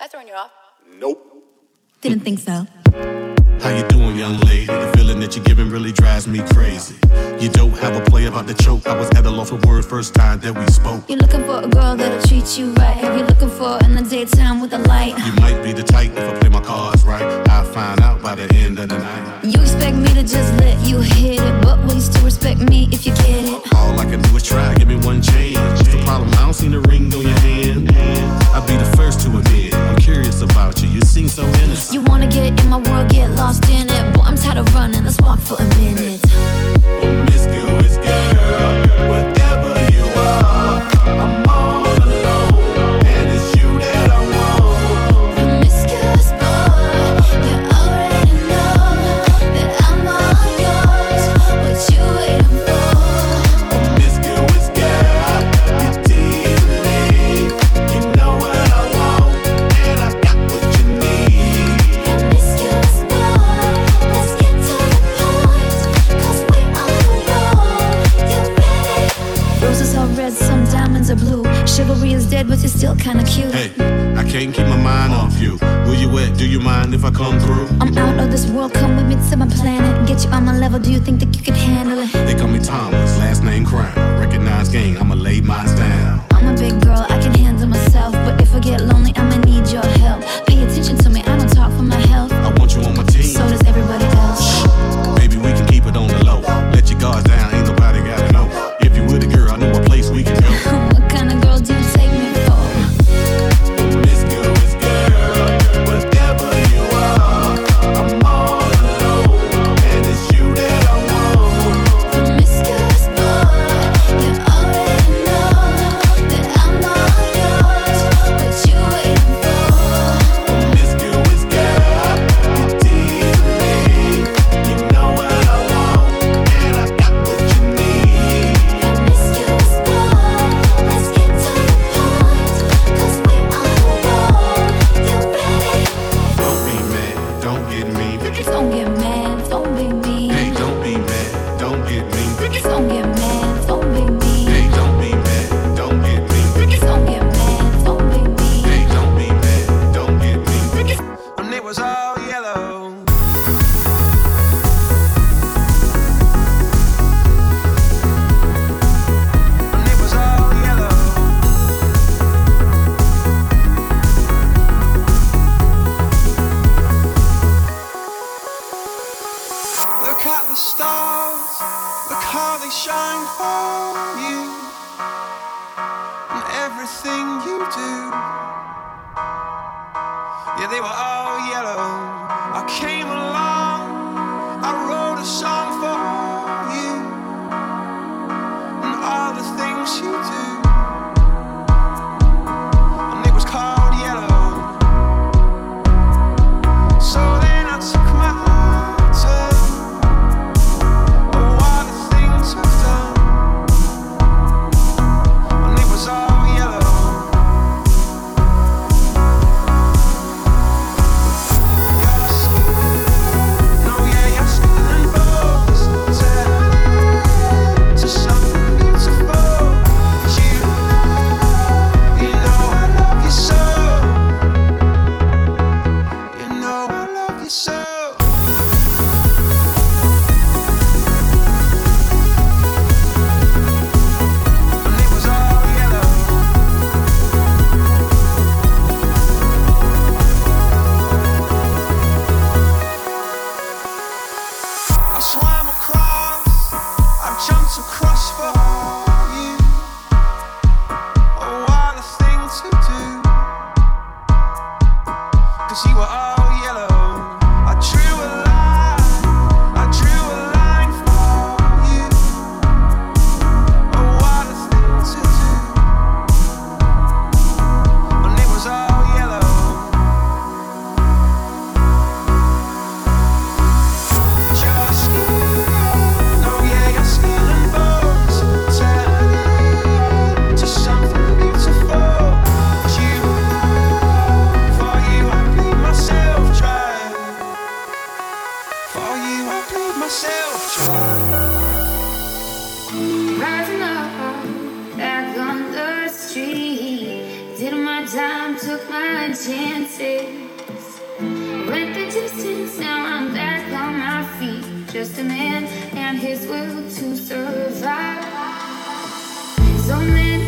That throwing you off? Nope. Didn't think so. How you doing, young lady? The feeling that you're giving really drives me crazy. You don't have a play about the choke. I was at a loss for words first time that we spoke. You're looking for a girl that'll treat you right. Have you looking for in the daytime with a light? You might be the type if I play my cards right. I'll find out by the end of the night. You expect me to just let you hit it, but will you still respect me if you get it? All I can do is try, give me one chance. What's the problem? I don't see the ring on your hand. I'll be the first to admit. Curious about you. You seem so innocent. You wanna get in my world, get lost in it. Boy, I'm tired of running. Let's walk for a minute. Promiscuous girl, whatever kinda cute. Hey, I can't keep my mind off you. Where you at? Do you mind if I come through? I'm out of this world, come with me to my planet. Get you on my level, do you think that you can handle it? They call me Thomas, last name Crown. Recognize gang, I'ma lay mine down. I'm a big girl, I can handle myself. But if I get lonely, I'ma need just a man and his will to survive. So many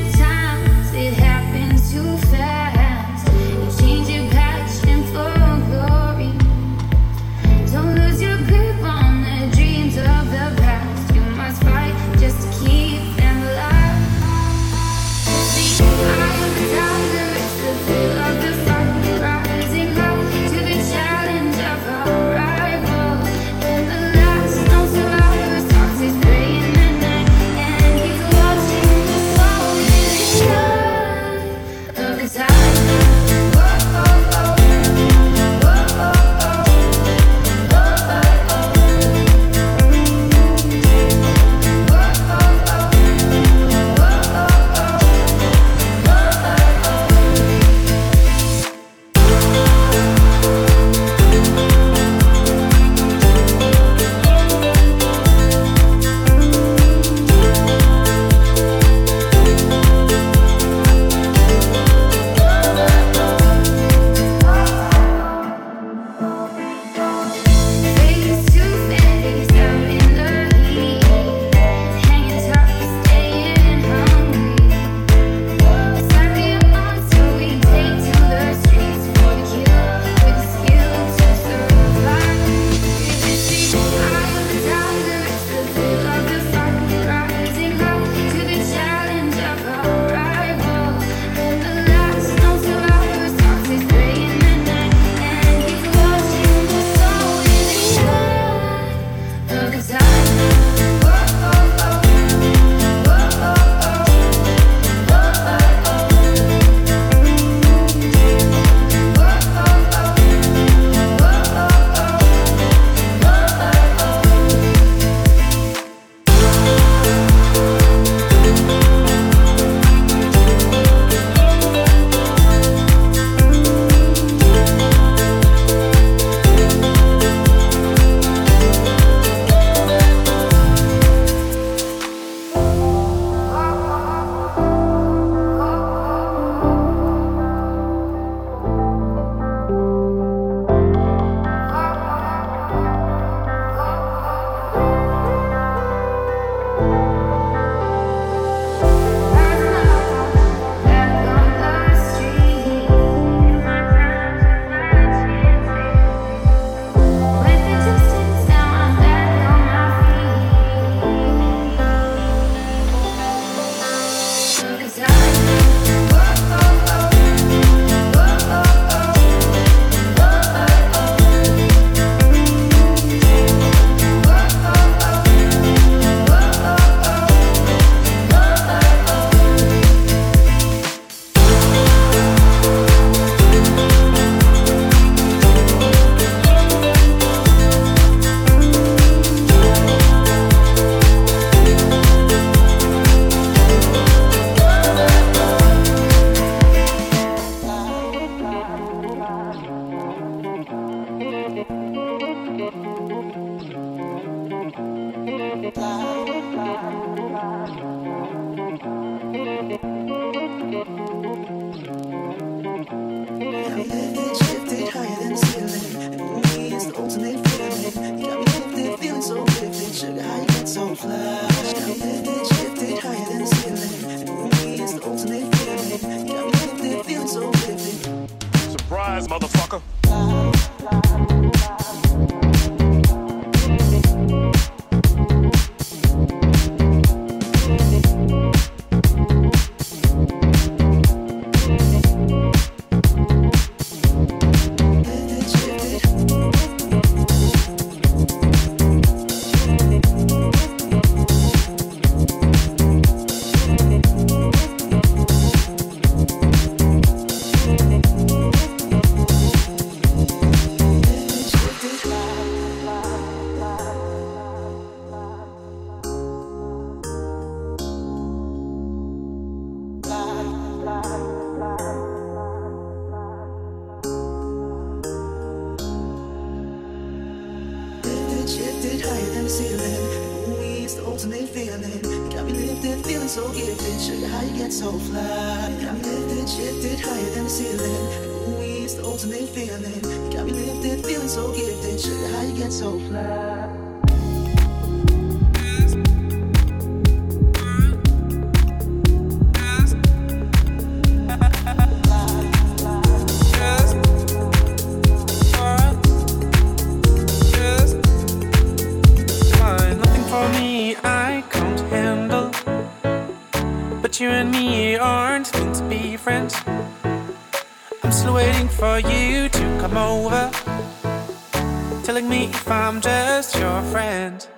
I'm just your friend.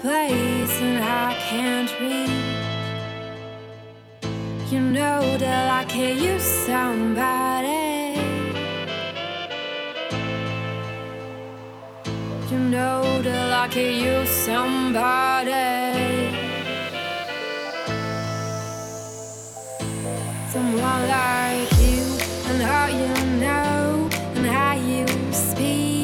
place and I can't read. You know that I can use somebody. You know that I can use somebody. Someone like you and how you know and how you speak.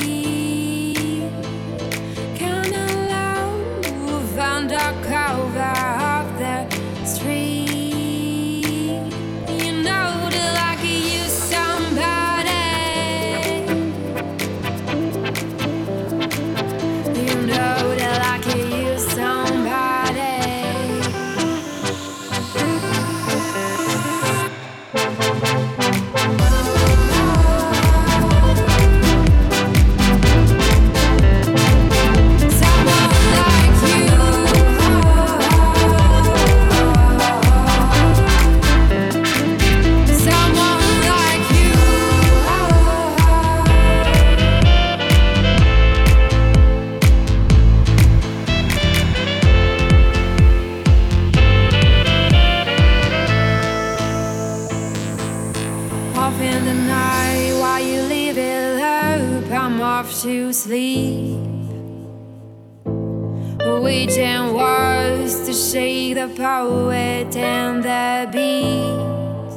Sleep. Waiting words to shake the poet and the beat.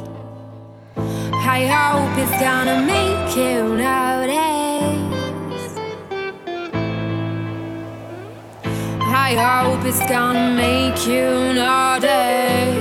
I hope it's gonna make you notice. I hope it's gonna make you notice.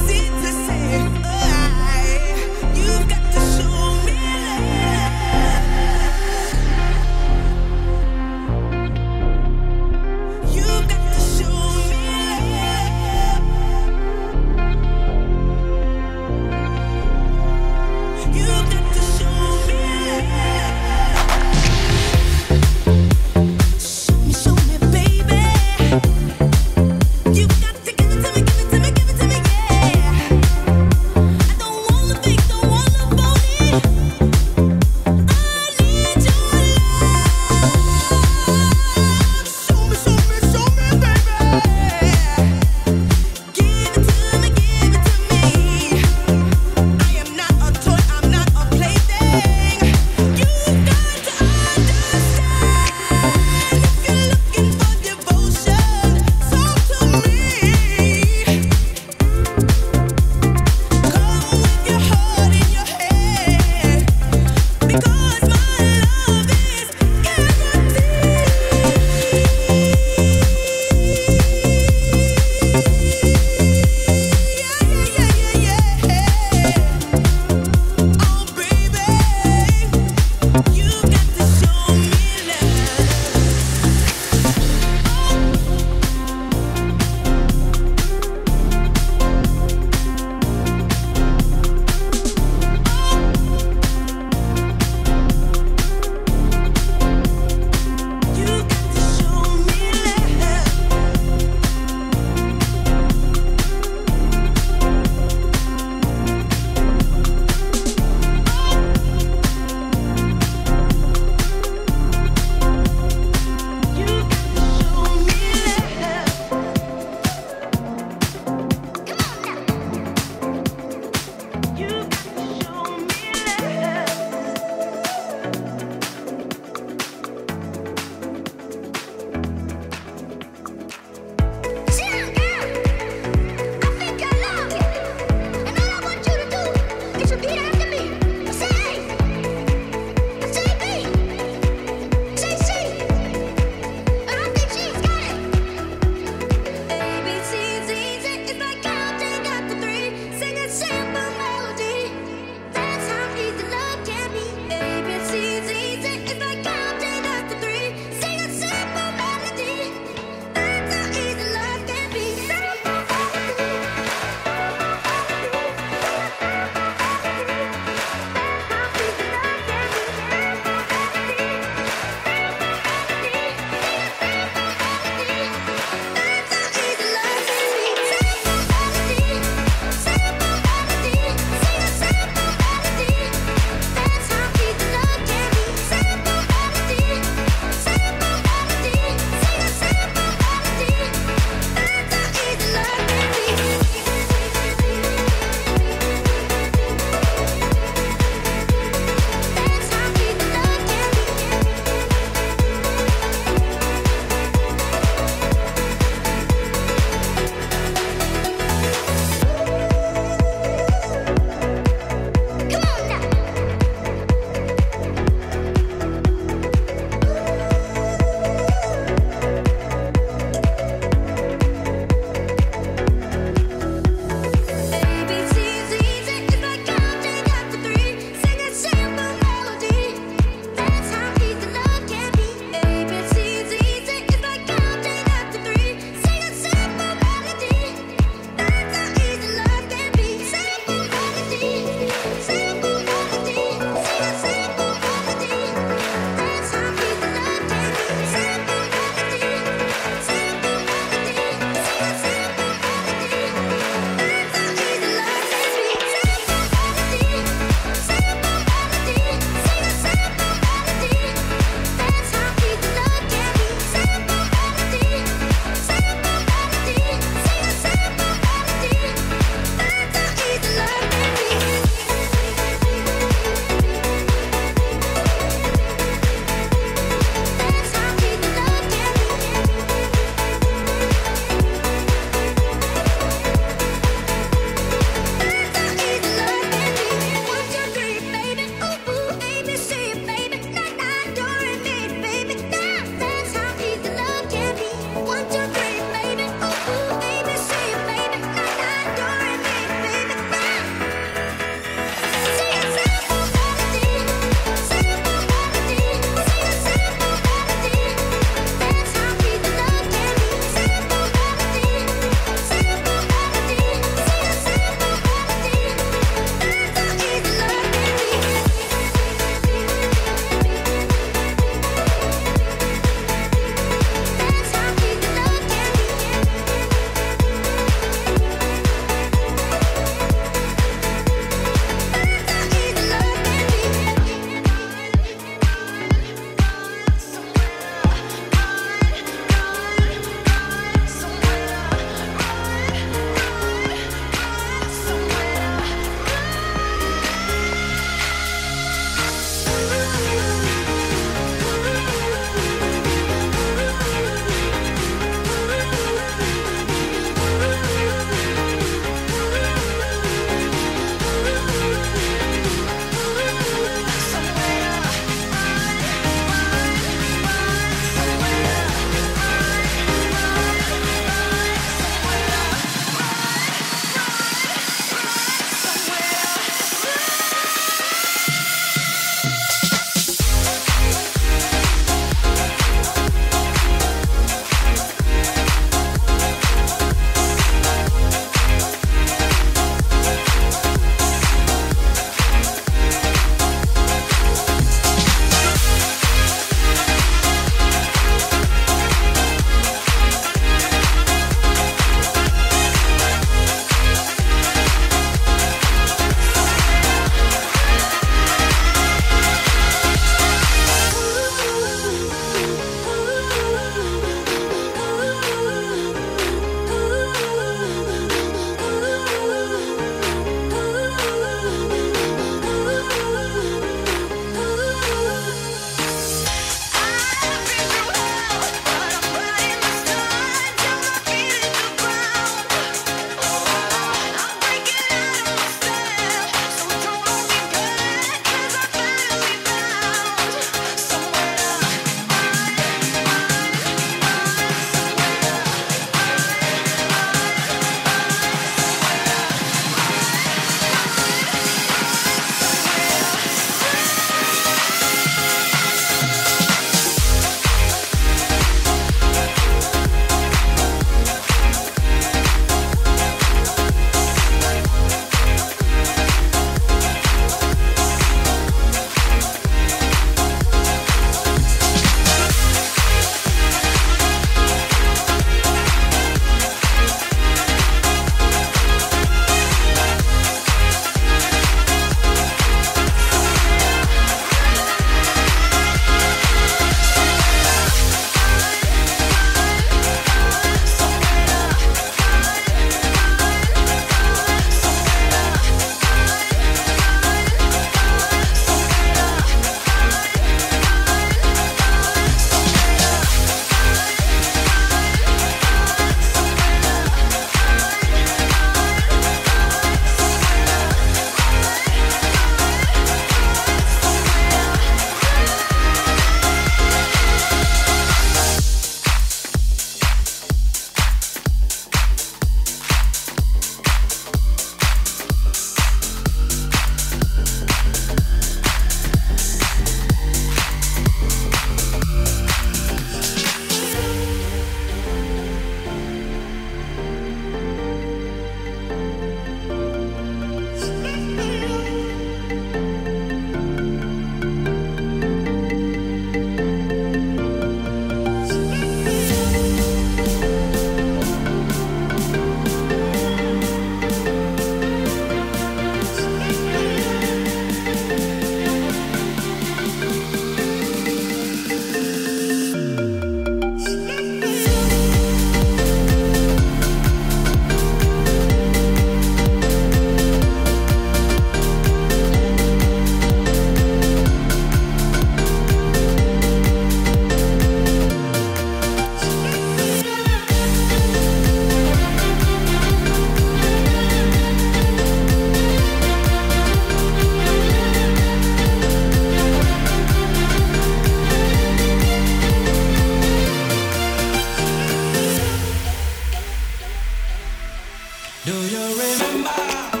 Do you remember?